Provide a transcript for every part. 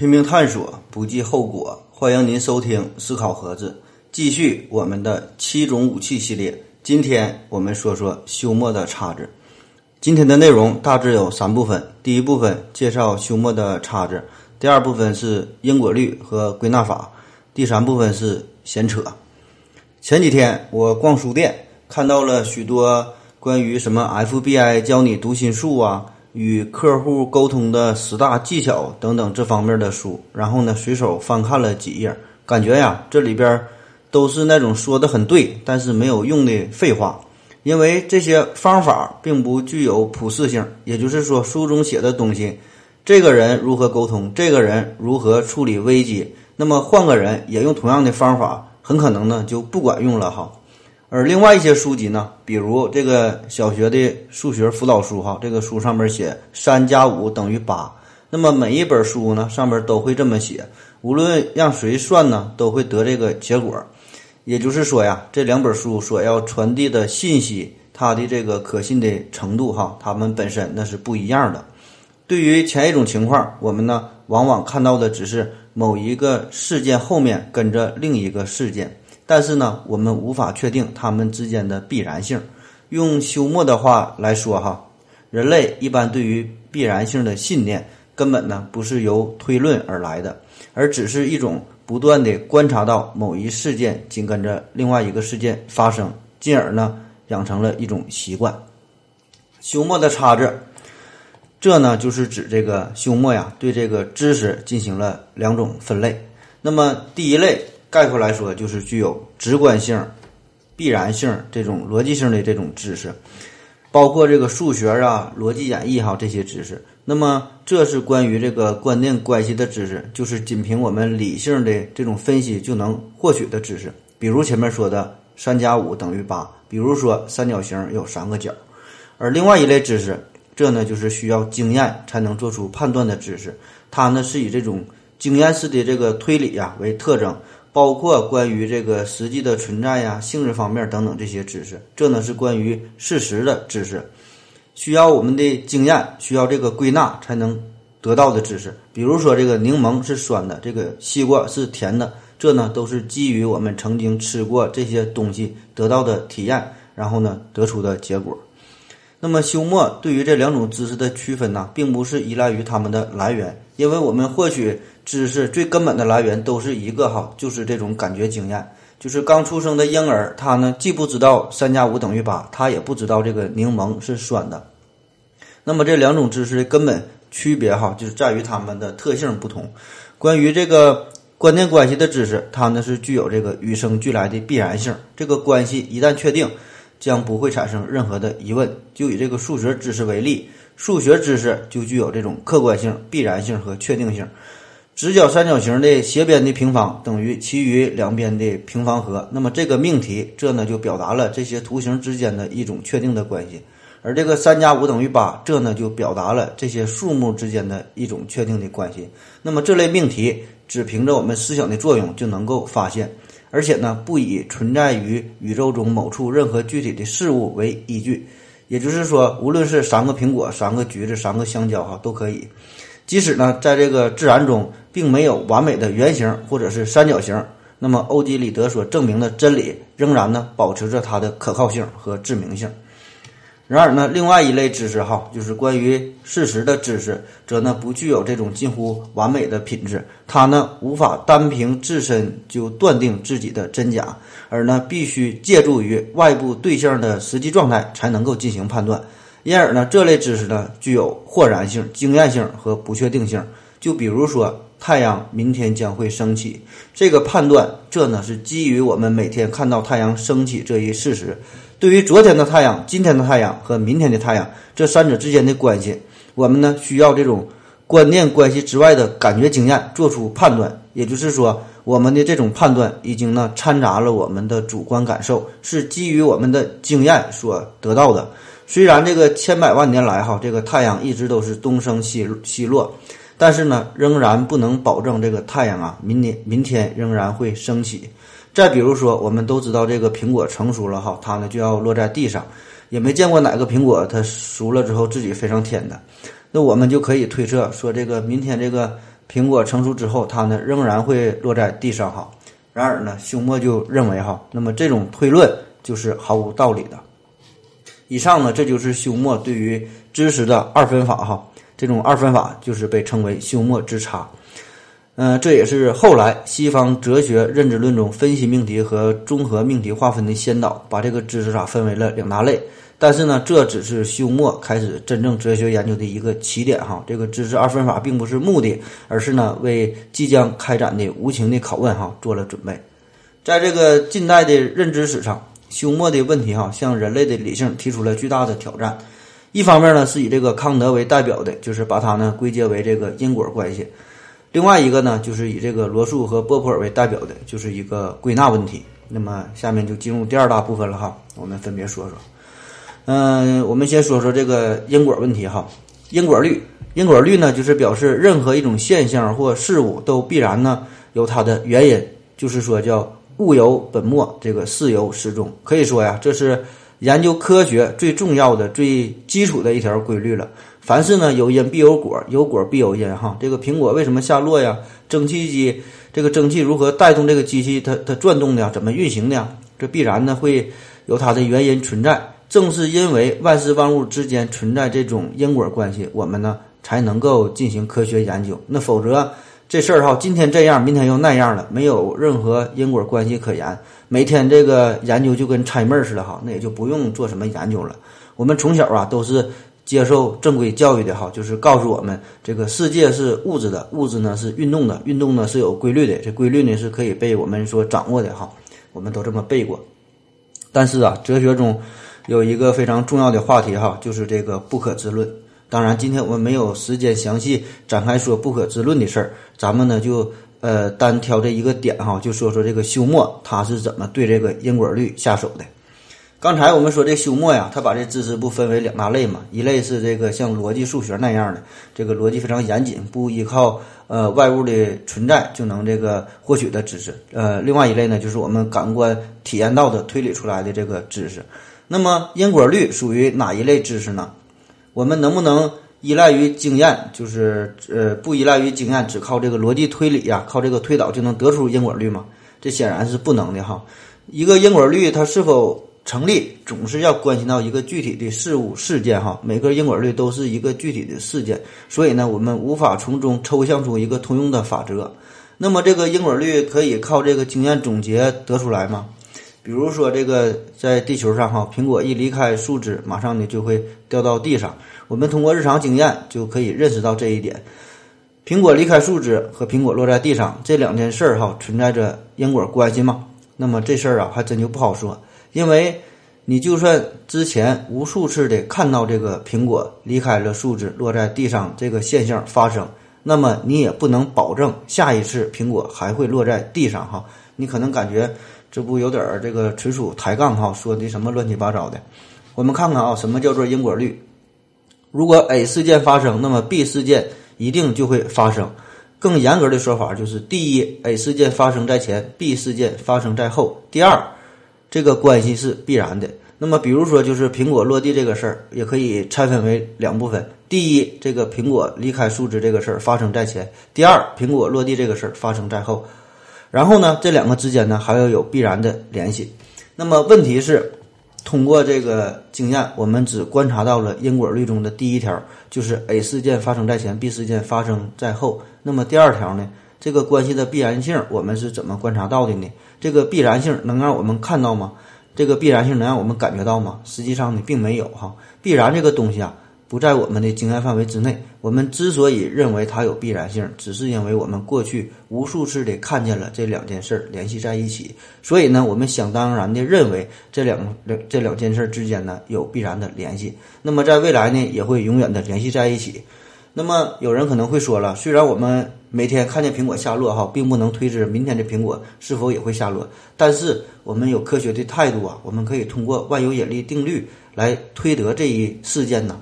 拼命探索，不计后果。欢迎您收听思考盒子，继续我们的七种武器系列。今天我们说说休谟的叉子。今天的内容大致有三部分：第一部分介绍休谟的叉子；第二部分是因果律和归纳法；第三部分是闲扯。前几天我逛书店，看到了许多关于什么 FBI 教你读心术啊。与客户沟通的十大技巧等等这方面的书，然后呢，随手翻看了几页，感觉呀，这里边都是那种说的很对，但是没有用的废话。因为这些方法并不具有普适性，也就是说，书中写的东西，这个人如何沟通，这个人如何处理危机，那么换个人也用同样的方法，很可能呢就不管用了哈。而另外一些书籍呢，比如这个小学的数学辅导书哈，这个书上面写三加五等于八，那么每一本书呢上面都会这么写，无论让谁算呢，都会得这个结果。也就是说呀，这两本书所要传递的信息，它的这个可信的程度哈，它们本身那是不一样的。对于前一种情况，我们呢往往看到的只是某一个事件后面跟着另一个事件。但是呢，我们无法确定它们之间的必然性。用休谟的话来说，哈，人类一般对于必然性的信念，根本呢不是由推论而来的，而只是一种不断的观察到某一事件紧跟着另外一个事件发生，进而呢养成了一种习惯。休谟的叉子，这呢就是指这个休谟呀对这个知识进行了两种分类。那么第一类。概括来说，就是具有直观性、必然性这种逻辑性的这种知识，包括这个数学啊、逻辑演绎哈这些知识。那么，这是关于这个观念关系的知识，就是仅凭我们理性的这种分析就能获取的知识。比如前面说的三加五等于八，比如说三角形有三个角。而另外一类知识，这呢就是需要经验才能做出判断的知识，它呢是以这种经验式的这个推理呀为特征。包括关于这个实际的存在呀、性质方面等等这些知识，这呢是关于事实的知识，需要我们的经验，需要这个归纳才能得到的知识。比如说，这个柠檬是酸的，这个西瓜是甜的，这呢都是基于我们曾经吃过这些东西得到的体验，然后呢得出的结果。那么，休谟对于这两种知识的区分呢，并不是依赖于它们的来源，因为我们获取知识最根本的来源都是一个哈，就是这种感觉经验。就是刚出生的婴儿，他呢既不知道三加五等于八，他也不知道这个柠檬是酸的。那么这两种知识的根本区别哈，就是在于它们的特性不同。关于这个关键关系的知识，它呢是具有这个与生俱来的必然性。这个关系一旦确定。将不会产生任何的疑问。就以这个数学知识为例，数学知识就具有这种客观性、必然性和确定性。直角三角形的斜边的平方等于其余两边的平方和。那么这个命题，这呢就表达了这些图形之间的一种确定的关系。而这个三加五等于八，这呢就表达了这些数目之间的一种确定的关系。那么这类命题，只凭着我们思想的作用就能够发现。而且呢，不以存在于宇宙中某处任何具体的事物为依据，也就是说，无论是三个苹果、三个橘子、三个香蕉，哈，都可以。即使呢，在这个自然中并没有完美的圆形或者是三角形，那么欧几里得所证明的真理仍然呢，保持着它的可靠性和致命性。然而呢，另外一类知识哈，就是关于事实的知识，则呢不具有这种近乎完美的品质。它呢无法单凭自身就断定自己的真假，而呢必须借助于外部对象的实际状态才能够进行判断。因而呢，这类知识呢具有豁然性、经验性和不确定性。就比如说，太阳明天将会升起，这个判断，这呢是基于我们每天看到太阳升起这一事实。对于昨天的太阳、今天的太阳和明天的太阳这三者之间的关系，我们呢需要这种观念关系之外的感觉经验做出判断。也就是说，我们的这种判断已经呢掺杂了我们的主观感受，是基于我们的经验所得到的。虽然这个千百万年来哈，这个太阳一直都是东升西西落，但是呢，仍然不能保证这个太阳啊，明年明天仍然会升起。再比如说，我们都知道这个苹果成熟了哈，它呢就要落在地上，也没见过哪个苹果它熟了之后自己飞上天的。那我们就可以推测说，这个明天这个苹果成熟之后，它呢仍然会落在地上哈。然而呢，休谟就认为哈，那么这种推论就是毫无道理的。以上呢，这就是休谟对于知识的二分法哈。这种二分法就是被称为休谟之差。嗯，这也是后来西方哲学认知论中分析命题和综合命题划分的先导，把这个知识差分为了两大类。但是呢，这只是休谟开始真正哲学研究的一个起点哈。这个知识二分法并不是目的，而是呢为即将开展的无情的拷问哈做了准备。在这个近代的认知史上，休谟的问题哈向人类的理性提出了巨大的挑战。一方面呢是以这个康德为代表的，就是把它呢归结为这个因果关系；另外一个呢就是以这个罗素和波普尔为代表的，就是一个归纳问题。那么下面就进入第二大部分了哈，我们分别说说。嗯，我们先说说这个因果问题哈。因果律，因果律呢，就是表示任何一种现象或事物都必然呢有它的原因，就是说叫物有本末，这个事有始终。可以说呀，这是研究科学最重要的、最基础的一条规律了。凡事呢有因必有果，有果必有因哈。这个苹果为什么下落呀？蒸汽机这个蒸汽如何带动这个机器它它转动的呀？怎么运行的呀？这必然呢会有它的原因存在。正是因为万事万物之间存在这种因果关系，我们呢才能够进行科学研究。那否则这事儿哈，今天这样，明天又那样了，没有任何因果关系可言。每天这个研究就跟猜闷儿似的哈，那也就不用做什么研究了。我们从小啊都是接受正规教育的哈，就是告诉我们这个世界是物质的，物质呢是运动的，运动呢是有规律的，这规律呢是可以被我们所掌握的哈。我们都这么背过。但是啊，哲学中。有一个非常重要的话题哈，就是这个不可知论。当然，今天我们没有时间详细展开说不可知论的事儿，咱们呢就呃单挑这一个点哈，就说说这个休谟他是怎么对这个因果律下手的。刚才我们说这休谟呀，他把这知识不分为两大类嘛，一类是这个像逻辑数学那样的，这个逻辑非常严谨，不依靠呃外物的存在就能这个获取的知识。呃，另外一类呢，就是我们感官体验到的推理出来的这个知识。那么因果律属于哪一类知识呢？我们能不能依赖于经验？就是呃，不依赖于经验，只靠这个逻辑推理呀，靠这个推导就能得出因果律吗？这显然是不能的哈。一个因果律它是否成立，总是要关系到一个具体的事物事件哈。每个因果律都是一个具体的事件，所以呢，我们无法从中抽象出一个通用的法则。那么这个因果律可以靠这个经验总结得出来吗？比如说，这个在地球上哈，苹果一离开树枝，马上呢就会掉到地上。我们通过日常经验就可以认识到这一点。苹果离开树枝和苹果落在地上这两件事儿哈，存在着因果关系吗？那么这事儿啊，还真就不好说。因为你就算之前无数次的看到这个苹果离开了树枝落在地上这个现象发生，那么你也不能保证下一次苹果还会落在地上哈。你可能感觉。这不有点儿这个纯属抬杠哈，说的什么乱七八糟的。我们看看啊，什么叫做因果律？如果 A 事件发生，那么 B 事件一定就会发生。更严格的说法就是：第一，A 事件发生在前，B 事件发生在后。第二，这个关系是必然的。那么，比如说就是苹果落地这个事儿，也可以拆分为两部分：第一，这个苹果离开树枝这个事儿发生在前；第二，苹果落地这个事儿发生在后。然后呢，这两个之间呢还要有必然的联系。那么问题是，通过这个经验，我们只观察到了因果律中的第一条，就是 A 事件发生在前，B 事件发生在后。那么第二条呢，这个关系的必然性，我们是怎么观察到的呢？这个必然性能让我们看到吗？这个必然性能让我们感觉到吗？实际上呢，并没有哈。必然这个东西啊。不在我们的经验范围之内。我们之所以认为它有必然性，只是因为我们过去无数次的看见了这两件事儿联系在一起，所以呢，我们想当然的认为这两两这两件事之间呢有必然的联系。那么在未来呢，也会永远的联系在一起。那么有人可能会说了，虽然我们每天看见苹果下落哈，并不能推知明天的苹果是否也会下落，但是我们有科学的态度啊，我们可以通过万有引力定律来推得这一事件呢。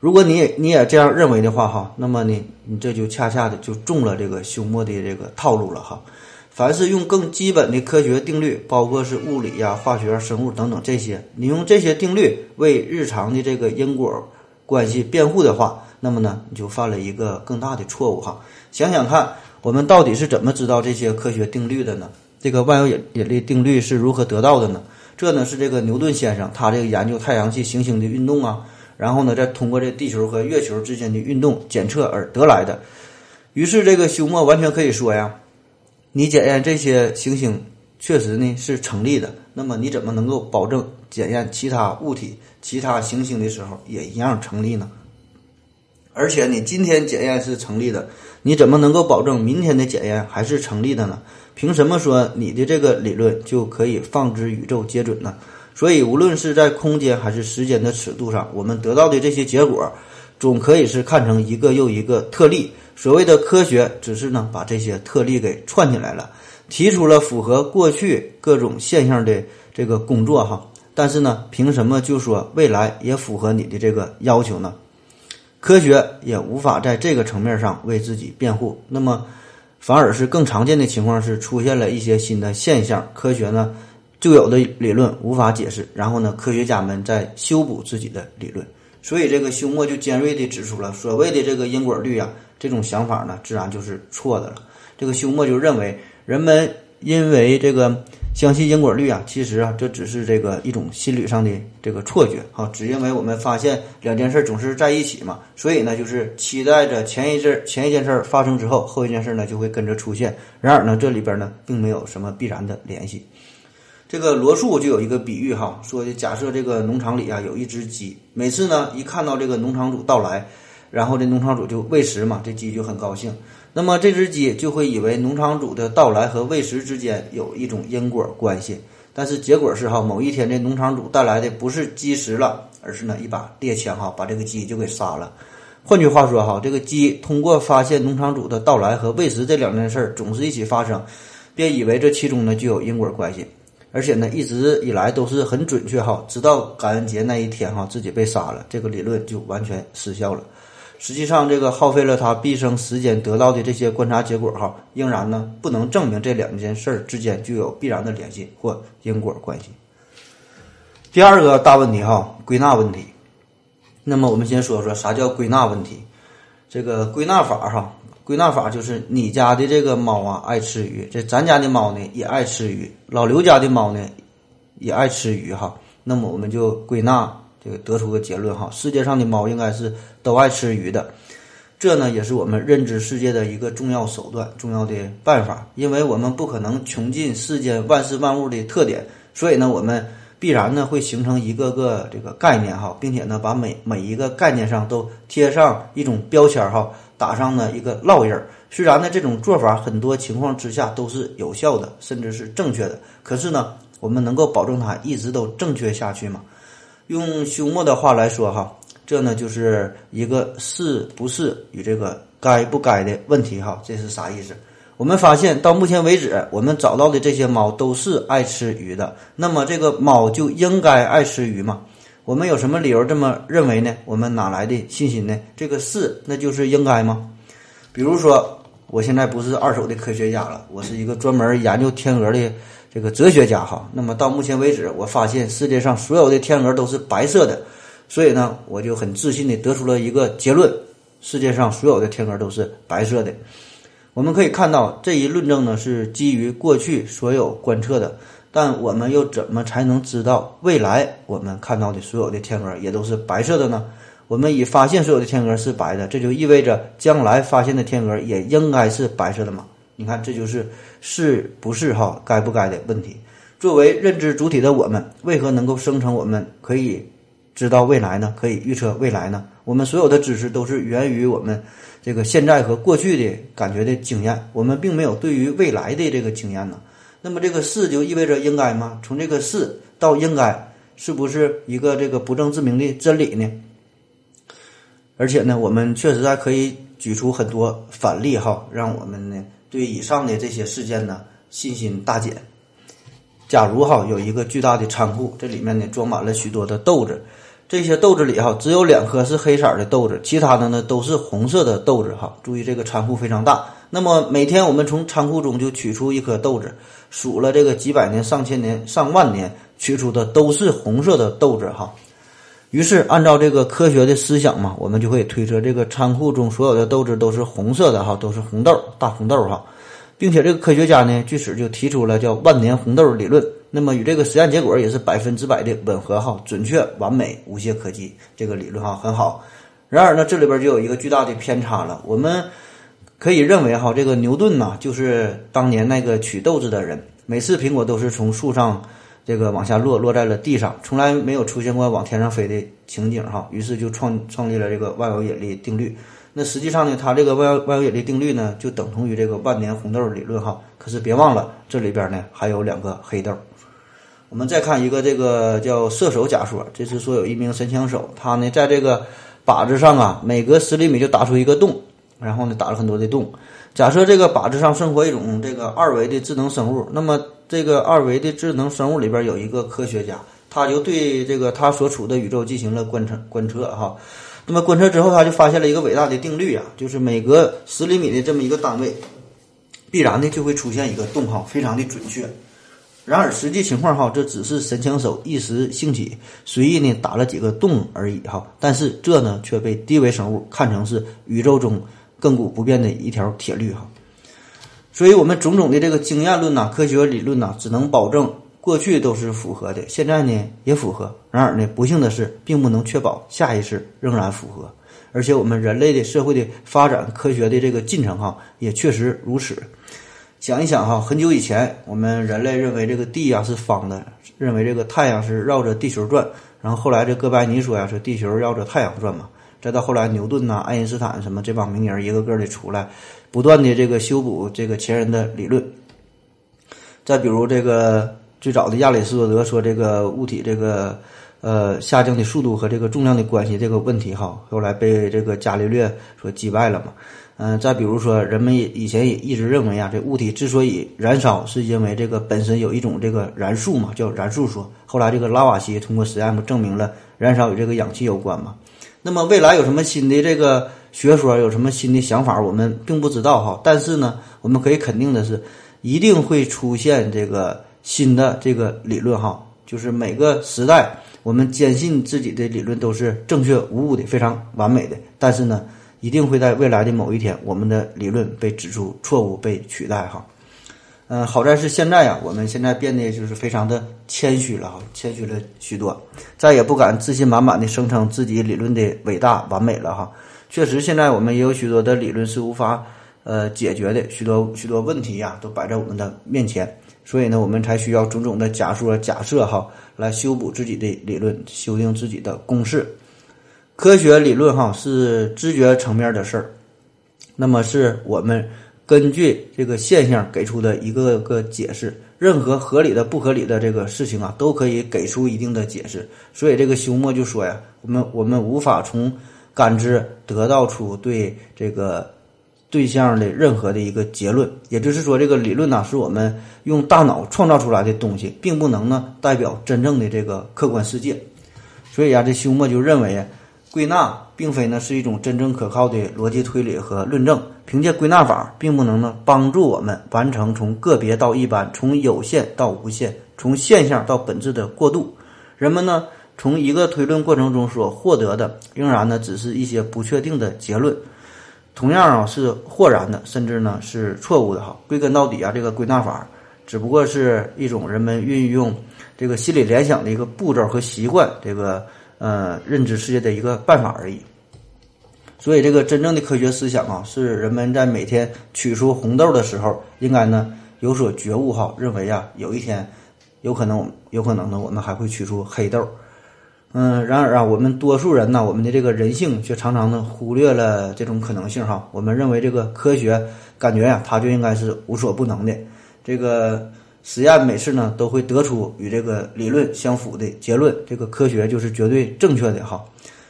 如果你也你也这样认为的话，哈，那么呢，你这就恰恰的就中了这个休谟的这个套路了，哈。凡是用更基本的科学定律，包括是物理呀、化学、生物等等这些，你用这些定律为日常的这个因果关系辩护的话，那么呢，你就犯了一个更大的错误哈。想想看，我们到底是怎么知道这些科学定律的呢？这个万有引引力定律是如何得到的呢？这呢是这个牛顿先生他这个研究太阳系行星的运动啊，然后呢再通过这地球和月球之间的运动检测而得来的。于是这个休谟完全可以说呀，你检验这些行星确实呢是成立的，那么你怎么能够保证检验其他物体、其他行星的时候也一样成立呢？而且你今天检验是成立的，你怎么能够保证明天的检验还是成立的呢？凭什么说你的这个理论就可以放之宇宙皆准呢？所以，无论是在空间还是时间的尺度上，我们得到的这些结果，总可以是看成一个又一个特例。所谓的科学，只是呢把这些特例给串起来了，提出了符合过去各种现象的这个工作哈。但是呢，凭什么就说未来也符合你的这个要求呢？科学也无法在这个层面上为自己辩护，那么反而是更常见的情况是出现了一些新的现象，科学呢就有的理论无法解释，然后呢科学家们在修补自己的理论，所以这个休谟就尖锐地指出了所谓的这个因果律啊，这种想法呢自然就是错的了。这个休谟就认为人们因为这个。相信因果律啊，其实啊，这只是这个一种心理上的这个错觉哈，只因为我们发现两件事总是在一起嘛，所以呢，就是期待着前一阵前一件事儿发生之后，后一件事儿呢就会跟着出现。然而呢，这里边呢并没有什么必然的联系。这个罗素就有一个比喻哈，说的假设这个农场里啊有一只鸡，每次呢一看到这个农场主到来，然后这农场主就喂食嘛，这鸡就很高兴。那么这只鸡就会以为农场主的到来和喂食之间有一种因果关系，但是结果是哈，某一天这农场主带来的不是鸡食了，而是呢一把猎枪哈，把这个鸡就给杀了。换句话说哈，这个鸡通过发现农场主的到来和喂食这两件事儿总是一起发生，便以为这其中呢就有因果关系，而且呢一直以来都是很准确哈，直到感恩节那一天哈自己被杀了，这个理论就完全失效了。实际上，这个耗费了他毕生时间得到的这些观察结果，哈，仍然呢不能证明这两件事儿之间具有必然的联系或因果关系。第二个大问题，哈，归纳问题。那么我们先说说啥叫归纳问题。这个归纳法，哈，归纳法就是你家的这个猫啊爱吃鱼，这咱家的猫呢也爱吃鱼，老刘家的猫呢也爱吃鱼，哈。那么我们就归纳。这个得出个结论哈，世界上的猫应该是都爱吃鱼的，这呢也是我们认知世界的一个重要手段、重要的办法。因为我们不可能穷尽世间万事万物的特点，所以呢，我们必然呢会形成一个个这个概念哈，并且呢把每每一个概念上都贴上一种标签哈，打上呢一个烙印儿。虽然呢这种做法很多情况之下都是有效的，甚至是正确的，可是呢，我们能够保证它一直都正确下去吗？用休谟的话来说，哈，这呢就是一个是不是与这个该不该的问题，哈，这是啥意思？我们发现到目前为止，我们找到的这些猫都是爱吃鱼的，那么这个猫就应该爱吃鱼吗？我们有什么理由这么认为呢？我们哪来的信心呢？这个是那就是应该吗？比如说，我现在不是二手的科学家了，我是一个专门研究天鹅的。这个哲学家哈，那么到目前为止，我发现世界上所有的天鹅都是白色的，所以呢，我就很自信的得出了一个结论：世界上所有的天鹅都是白色的。我们可以看到，这一论证呢是基于过去所有观测的，但我们又怎么才能知道未来我们看到的所有的天鹅也都是白色的呢？我们已发现所有的天鹅是白的，这就意味着将来发现的天鹅也应该是白色的吗？你看，这就是是不是哈该不该的问题。作为认知主体的我们，为何能够生成我们可以知道未来呢？可以预测未来呢？我们所有的知识都是源于我们这个现在和过去的感觉的经验，我们并没有对于未来的这个经验呢。那么这个是就意味着应该吗？从这个是到应该，是不是一个这个不证自明的真理呢？而且呢，我们确实还可以举出很多反例哈，让我们呢。对以上的这些事件呢，信心大减。假如哈有一个巨大的仓库，这里面呢装满了许多的豆子，这些豆子里哈只有两颗是黑色的豆子，其他的呢都是红色的豆子哈。注意这个仓库非常大，那么每天我们从仓库中就取出一颗豆子，数了这个几百年、上千年、上万年，取出的都是红色的豆子哈。于是按照这个科学的思想嘛，我们就可以推测这个仓库中所有的豆子都是红色的哈，都是红豆大红豆哈，并且这个科学家呢，据此就提出了叫万年红豆理论。那么与这个实验结果也是百分之百的吻合哈，准确完美，无懈可击。这个理论哈很好。然而呢，这里边就有一个巨大的偏差了。我们可以认为哈，这个牛顿呐，就是当年那个取豆子的人。每次苹果都是从树上这个往下落，落在了地上，从来没有出现过往天上飞的情景哈。于是就创创立了这个万有引力定律。那实际上呢，它这个万有万有引力定律呢，就等同于这个万年红豆理论哈。可是别忘了，这里边呢还有两个黑豆。我们再看一个这个叫射手假说，这是说有一名神枪手，他呢在这个靶子上啊，每隔十厘米就打出一个洞，然后呢打了很多的洞。假设这个靶子上生活一种这个二维的智能生物，那么这个二维的智能生物里边有一个科学家，他就对这个他所处的宇宙进行了观测观测哈。那么观测之后，他就发现了一个伟大的定律啊，就是每隔十厘米的这么一个单位，必然的就会出现一个洞哈，非常的准确。然而实际情况哈，这只是神枪手一时兴起，随意呢打了几个洞而已哈。但是这呢却被低维生物看成是宇宙中亘古不变的一条铁律哈。所以，我们种种的这个经验论呐、科学理论呐，只能保证过去都是符合的，现在呢也符合。然而呢，不幸的是，并不能确保下一次仍然符合。而且，我们人类的社会的发展、科学的这个进程哈，也确实如此。想一想哈，很久以前，我们人类认为这个地呀是方的，认为这个太阳是绕着地球转。然后后来这哥白尼说呀，说地球绕着太阳转嘛。再到后来牛顿呐、爱因斯坦什么这帮名人一个个的出来，不断的这个修补这个前人的理论。再比如这个最早的亚里士多德说这个物体这个呃下降的速度和这个重量的关系这个问题哈，后来被这个伽利略所击败了嘛。嗯，再比如说，人们以前也一直认为啊，这物体之所以燃烧，是因为这个本身有一种这个燃素嘛，叫燃素说。后来这个拉瓦锡通过实验不证明了燃烧与这个氧气有关嘛。那么未来有什么新的这个学说，有什么新的想法，我们并不知道哈。但是呢，我们可以肯定的是，一定会出现这个新的这个理论哈。就是每个时代，我们坚信自己的理论都是正确无误的，非常完美的。但是呢。一定会在未来的某一天，我们的理论被指出错误，被取代哈。嗯，好在是现在呀，我们现在变得就是非常的谦虚了哈，谦虚了许多，再也不敢自信满满的声称自己理论的伟大完美了哈。确实，现在我们也有许多的理论是无法呃解决的，许多许多问题呀都摆在我们的面前，所以呢，我们才需要种种的假说假设哈，来修补自己的理论，修订自己的公式。科学理论哈是知觉层面的事儿，那么是我们根据这个现象给出的一个个解释。任何合理的、不合理的这个事情啊，都可以给出一定的解释。所以这个休谟就说呀，我们我们无法从感知得到出对这个对象的任何的一个结论。也就是说，这个理论呢是我们用大脑创造出来的东西，并不能呢代表真正的这个客观世界。所以啊，这休谟就认为。归纳并非呢是一种真正可靠的逻辑推理和论证，凭借归纳法并不能呢帮助我们完成从个别到一般、从有限到无限、从现象到本质的过渡。人们呢从一个推论过程中所获得的，仍然呢只是一些不确定的结论，同样啊是豁然的，甚至呢是错误的哈。归根到底啊，这个归纳法只不过是一种人们运用这个心理联想的一个步骤和习惯，这个。呃，认知世界的一个办法而已。所以，这个真正的科学思想啊，是人们在每天取出红豆的时候，应该呢有所觉悟哈。认为啊，有一天有可能，有可能呢，我们还会取出黑豆。嗯，然而啊，我们多数人呢，我们的这个人性却常常呢忽略了这种可能性哈。我们认为这个科学感觉呀，它就应该是无所不能的。这个。实验每次呢都会得出与这个理论相符的结论，这个科学就是绝对正确的哈。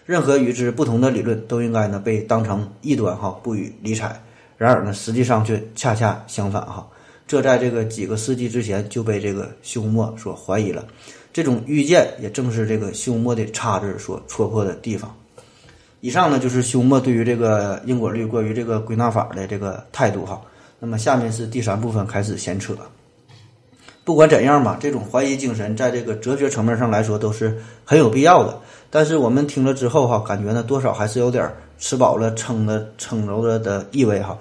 任何与之不同的理论都应该呢被当成异端哈，不予理睬。然而呢，实际上却恰恰相反哈。这在这个几个世纪之前就被这个休谟所怀疑了。这种预见也正是这个休谟的叉子所戳破的地方。以上呢就是休谟对于这个因果律关于这个归纳法的这个态度哈。那么下面是第三部分开始闲扯。不管怎样吧，这种怀疑精神在这个哲学层面上来说都是很有必要的。但是我们听了之后哈，感觉呢多少还是有点吃饱了撑的撑着了的意味哈。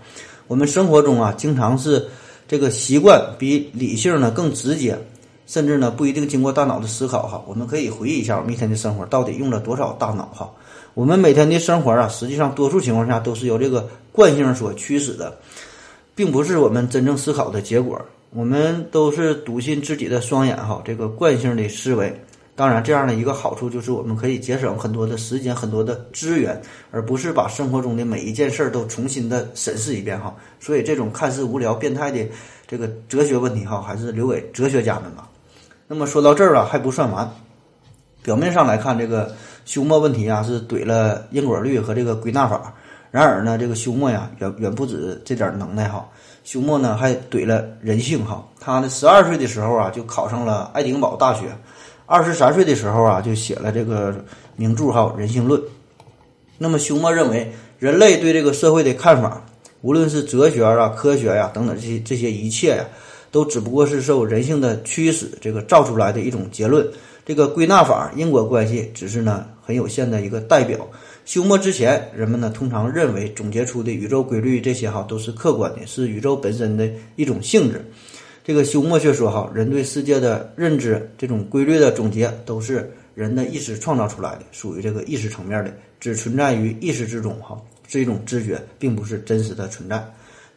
我们生活中啊，经常是这个习惯比理性呢更直接，甚至呢不一定经过大脑的思考哈。我们可以回忆一下我们一天的生活到底用了多少大脑哈。我们每天的生活啊，实际上多数情况下都是由这个惯性所驱使的，并不是我们真正思考的结果。我们都是笃信自己的双眼哈，这个惯性的思维。当然，这样的一个好处就是我们可以节省很多的时间、很多的资源，而不是把生活中的每一件事儿都重新的审视一遍哈。所以，这种看似无聊、变态的这个哲学问题哈，还是留给哲学家们吧。那么说到这儿了还不算完，表面上来看，这个休谟问题啊是怼了因果律和这个归纳法。然而呢，这个休谟呀远远不止这点能耐哈。休谟呢还怼了人性哈，他呢十二岁的时候啊就考上了爱丁堡大学，二十三岁的时候啊就写了这个名著哈《人性论》。那么休谟认为，人类对这个社会的看法，无论是哲学啊、科学呀等等这些这些一切呀，都只不过是受人性的驱使这个造出来的一种结论。这个归纳法因果关系只是呢很有限的一个代表。休谟之前，人们呢通常认为总结出的宇宙规律这些哈都是客观的，是宇宙本身的一种性质。这个休谟却说哈，人对世界的认知这种规律的总结都是人的意识创造出来的，属于这个意识层面的，只存在于意识之中哈，是一种知觉，并不是真实的存在。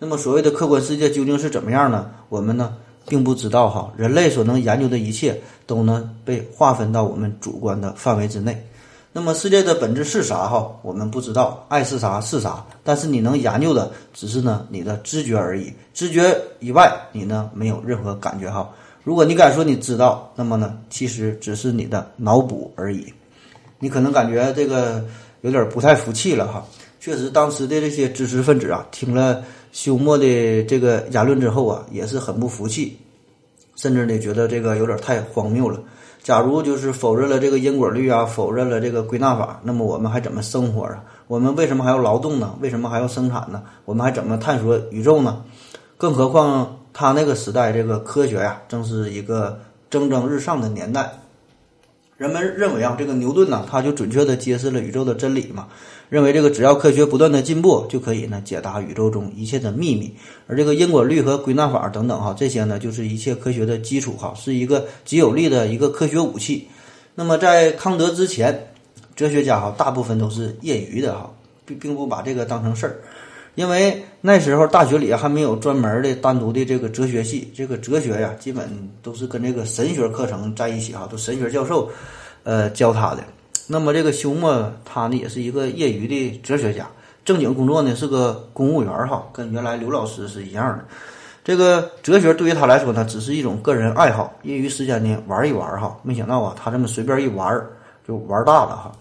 那么所谓的客观世界究竟是怎么样呢？我们呢并不知道哈。人类所能研究的一切都能被划分到我们主观的范围之内。那么世界的本质是啥？哈，我们不知道，爱是啥是啥。但是你能研究的只是呢你的知觉而已，知觉以外，你呢没有任何感觉哈。如果你敢说你知道，那么呢其实只是你的脑补而已。你可能感觉这个有点不太服气了哈。确实，当时的这些知识分子啊，听了休谟的这个言论之后啊，也是很不服气，甚至呢觉得这个有点太荒谬了。假如就是否认了这个因果律啊，否认了这个归纳法，那么我们还怎么生活啊？我们为什么还要劳动呢？为什么还要生产呢？我们还怎么探索宇宙呢？更何况他那个时代，这个科学呀，正是一个蒸蒸日上的年代。人们认为啊，这个牛顿呢，他就准确的揭示了宇宙的真理嘛。认为这个只要科学不断的进步，就可以呢解答宇宙中一切的秘密。而这个因果律和归纳法等等哈，这些呢就是一切科学的基础哈，是一个极有力的一个科学武器。那么在康德之前，哲学家哈大部分都是业余的哈，并并不把这个当成事儿，因为那时候大学里还没有专门的单独的这个哲学系，这个哲学呀基本都是跟这个神学课程在一起哈，都神学教授呃教他的。那么这个休谟他呢也是一个业余的哲学家，正经工作呢是个公务员哈，跟原来刘老师是一样的。这个哲学对于他来说呢，只是一种个人爱好，业余时间呢玩一玩哈。没想到啊，他这么随便一玩就玩大了哈。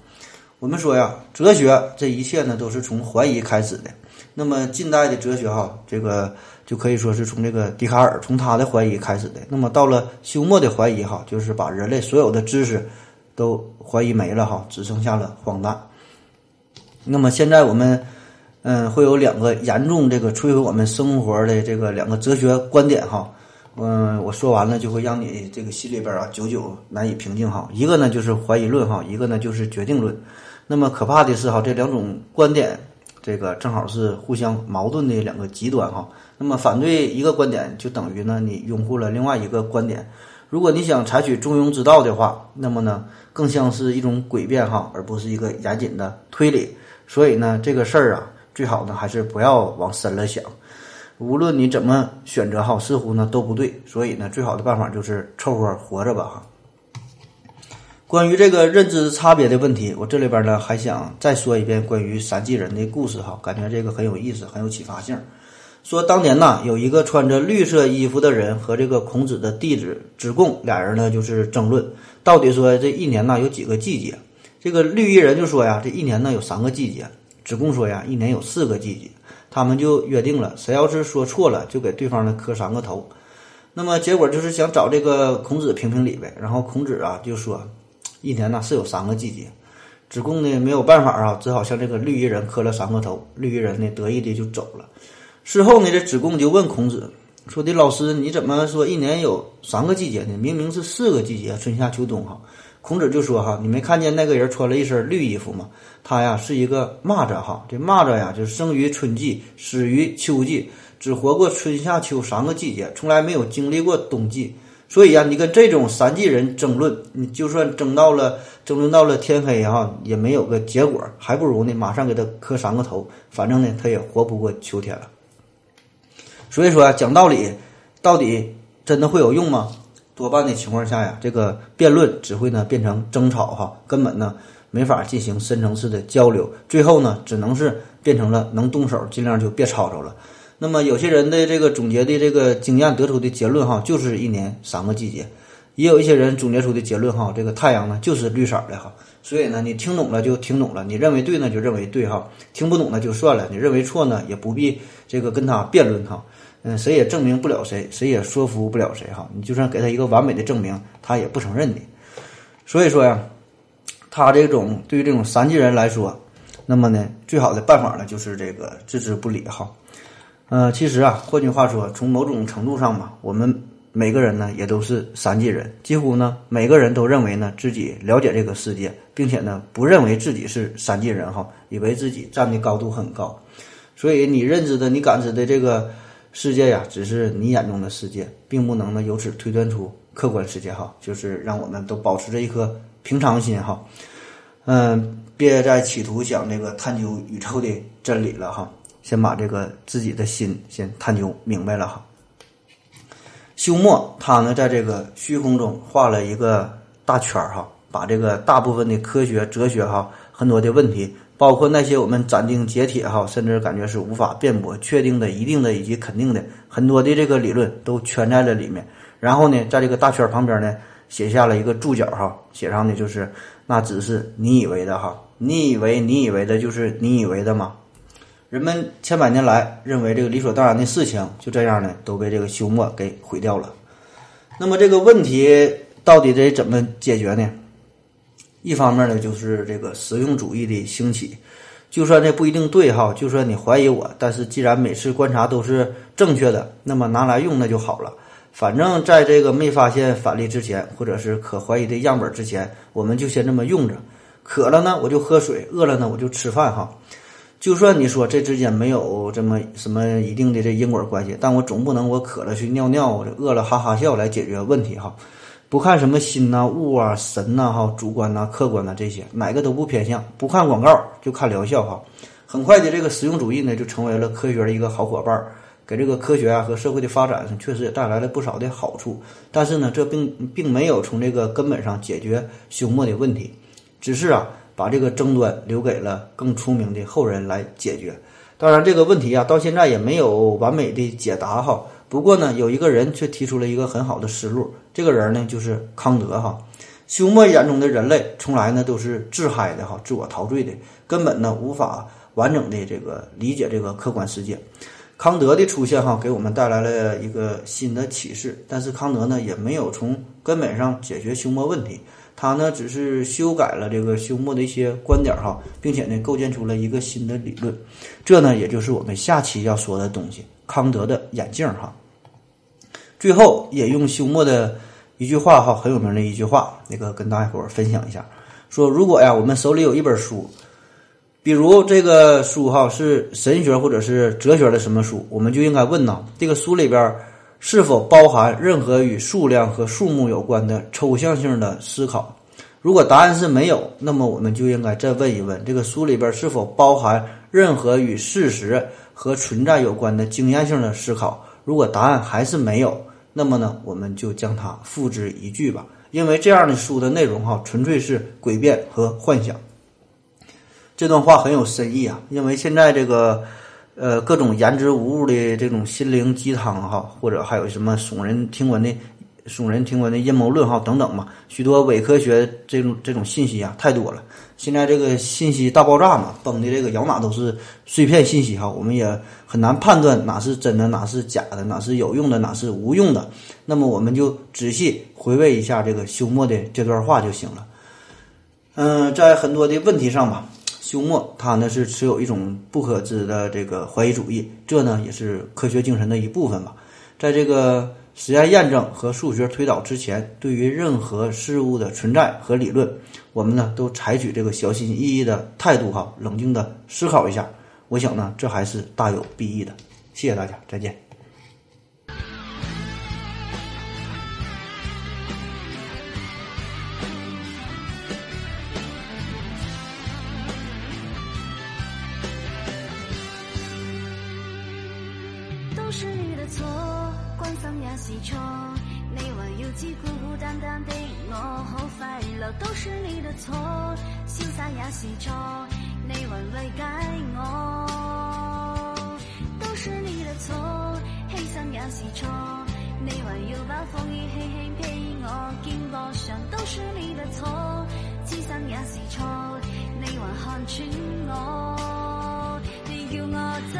我们说呀，哲学这一切呢都是从怀疑开始的。那么近代的哲学哈，这个就可以说是从这个笛卡尔从他的怀疑开始的。那么到了休谟的怀疑哈，就是把人类所有的知识。都怀疑没了哈，只剩下了荒诞。那么现在我们，嗯，会有两个严重这个摧毁我们生活的这个两个哲学观点哈。嗯，我说完了就会让你这个心里边啊久久难以平静哈。一个呢就是怀疑论哈，一个呢就是决定论。那么可怕的是哈，这两种观点这个正好是互相矛盾的两个极端哈。那么反对一个观点，就等于呢你拥护了另外一个观点。如果你想采取中庸之道的话，那么呢，更像是一种诡辩哈，而不是一个严谨的推理。所以呢，这个事儿啊，最好呢还是不要往深了想。无论你怎么选择哈，似乎呢都不对。所以呢，最好的办法就是凑合活着吧哈。关于这个认知差别的问题，我这里边呢还想再说一遍关于三季人的故事哈，感觉这个很有意思，很有启发性。说当年呐，有一个穿着绿色衣服的人和这个孔子的弟子子贡俩人呢，就是争论到底说这一年呐有几个季节。这个绿衣人就说呀，这一年呢有三个季节。子贡说呀，一年有四个季节。他们就约定了，谁要是说错了，就给对方呢磕三个头。那么结果就是想找这个孔子评评理呗。然后孔子啊就说，一年呢是有三个季节。子贡呢没有办法啊，只好向这个绿衣人磕了三个头。绿衣人呢得意的就走了。事后呢，这子贡就问孔子说的老师，你怎么说一年有三个季节呢？明明是四个季节，春夏秋冬哈。孔子就说哈，你没看见那个人穿了一身绿衣服吗？他呀是一个蚂蚱哈，这蚂蚱呀就生于春季，死于秋季，只活过春夏秋三个季节，从来没有经历过冬季。所以呀，你跟这种三季人争论，你就算争到了争论到了天黑哈，也没有个结果，还不如呢马上给他磕三个头，反正呢他也活不过秋天了。所以说啊，讲道理，到底真的会有用吗？多半的情况下呀，这个辩论只会呢变成争吵哈，根本呢没法进行深层次的交流，最后呢只能是变成了能动手尽量就别吵吵了。那么有些人的这个总结的这个经验得出的结论哈，就是一年三个季节；也有一些人总结出的结论哈，这个太阳呢就是绿色的哈。所以呢，你听懂了就听懂了，你认为对呢就认为对哈，听不懂呢就算了，你认为错呢也不必这个跟他辩论哈。嗯，谁也证明不了谁，谁也说服不了谁哈。你就算给他一个完美的证明，他也不承认你。所以说呀，他这种对于这种三季人来说，那么呢，最好的办法呢就是这个置之不理哈。呃，其实啊，换句话说，从某种程度上嘛，我们每个人呢也都是三季人，几乎呢每个人都认为呢自己了解这个世界，并且呢不认为自己是三季人哈，以为自己站的高度很高，所以你认知的、你感知的这个世界呀，只是你眼中的世界，并不能呢由此推断出客观世界哈，就是让我们都保持着一颗平常心哈，嗯，别再企图想那个探究宇宙的真理了哈。先把这个自己的心先探究明白了哈。休谟他呢，在这个虚空中画了一个大圈儿哈，把这个大部分的科学、哲学哈，很多的问题，包括那些我们斩钉截铁哈，甚至感觉是无法辩驳、确定的、一定的以及肯定的很多的这个理论都圈在了里面。然后呢，在这个大圈旁边呢，写下了一个注脚哈，写上的就是那只是你以为的哈，你以为你以为的就是你以为的吗？人们千百年来认为这个理所当然的事情，就这样呢，都被这个休谟给毁掉了。那么这个问题到底得怎么解决呢？一方面呢，就是这个实用主义的兴起。就算这不一定对哈，就算你怀疑我，但是既然每次观察都是正确的，那么拿来用那就好了。反正在这个没发现反例之前，或者是可怀疑的样本之前，我们就先这么用着。渴了呢，我就喝水；饿了呢，我就吃饭哈。就算你说这之间没有这么什么一定的这因果关系，但我总不能我渴了去尿尿，我这饿了哈哈笑来解决问题哈。不看什么心呐、物啊、神呐、哈主观呐、客观呐这些，哪个都不偏向。不看广告就看疗效哈。很快的，这个实用主义呢就成为了科学的一个好伙伴，给这个科学啊和社会的发展确实也带来了不少的好处。但是呢，这并并没有从这个根本上解决休谟的问题，只是啊。把这个争端留给了更出名的后人来解决。当然，这个问题啊，到现在也没有完美的解答哈。不过呢，有一个人却提出了一个很好的思路。这个人呢，就是康德哈。休谟眼中的人类，从来呢都是自嗨的哈，自我陶醉的，根本呢无法完整的这个理解这个客观世界。康德的出现哈，给我们带来了一个新的启示。但是康德呢，也没有从根本上解决休谟问题。他呢，只是修改了这个休谟的一些观点哈，并且呢，构建出了一个新的理论。这呢，也就是我们下期要说的东西——康德的眼镜哈。最后，也用休谟的一句话哈，很有名的一句话，那个跟大家伙儿分享一下：说如果呀，我们手里有一本书，比如这个书哈是神学或者是哲学的什么书，我们就应该问呐，这个书里边。是否包含任何与数量和数目有关的抽象性的思考？如果答案是没有，那么我们就应该再问一问：这个书里边是否包含任何与事实和存在有关的经验性的思考？如果答案还是没有，那么呢，我们就将它付之一炬吧。因为这样的书的内容哈，纯粹是诡辩和幻想。这段话很有深意啊，因为现在这个。呃，各种言之无物的这种心灵鸡汤哈，或者还有什么耸人听闻的、耸人听闻的阴谋论哈等等嘛，许多伪科学这种这种信息啊太多了。现在这个信息大爆炸嘛，崩的这个摇哪都是碎片信息哈，我们也很难判断哪是真的，哪是假的，哪是有用的，哪是无用的。那么我们就仔细回味一下这个休谟的这段话就行了。嗯，在很多的问题上吧。休谟他呢是持有一种不可知的这个怀疑主义，这呢也是科学精神的一部分吧。在这个实验验证和数学推导之前，对于任何事物的存在和理论，我们呢都采取这个小心翼翼的态度哈，冷静的思考一下。我想呢，这还是大有裨益的。谢谢大家，再见。错，潇洒也是错。你还慰解我，都是你的错，牺牲也是错。你还要把风雨轻轻披我肩膊上，都是你的错，痴心也是错。你还看穿我，你叫我？怎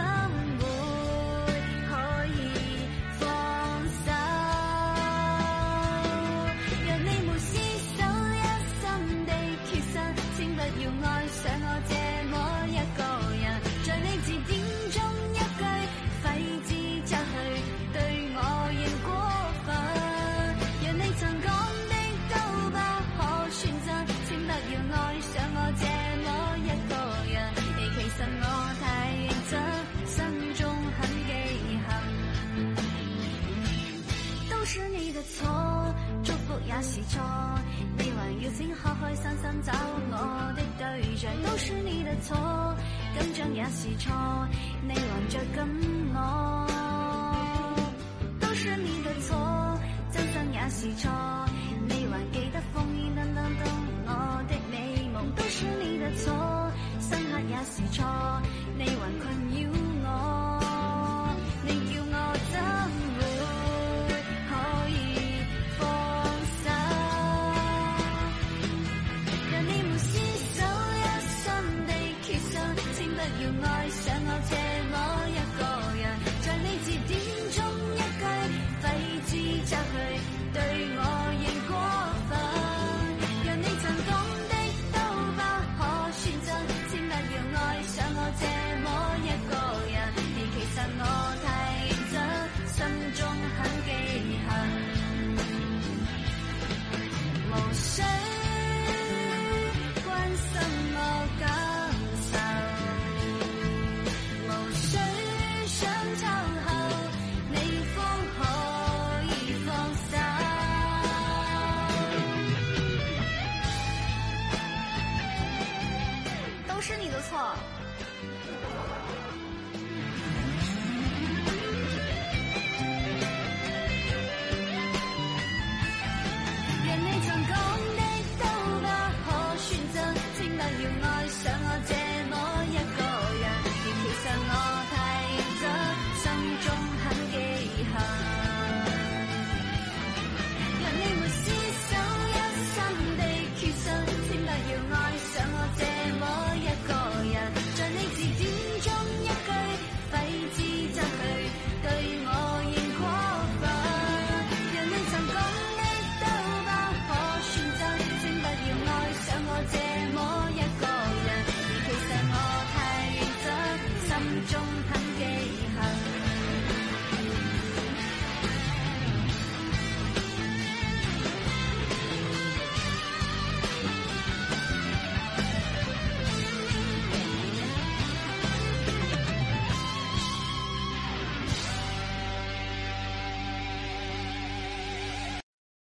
你还困扰。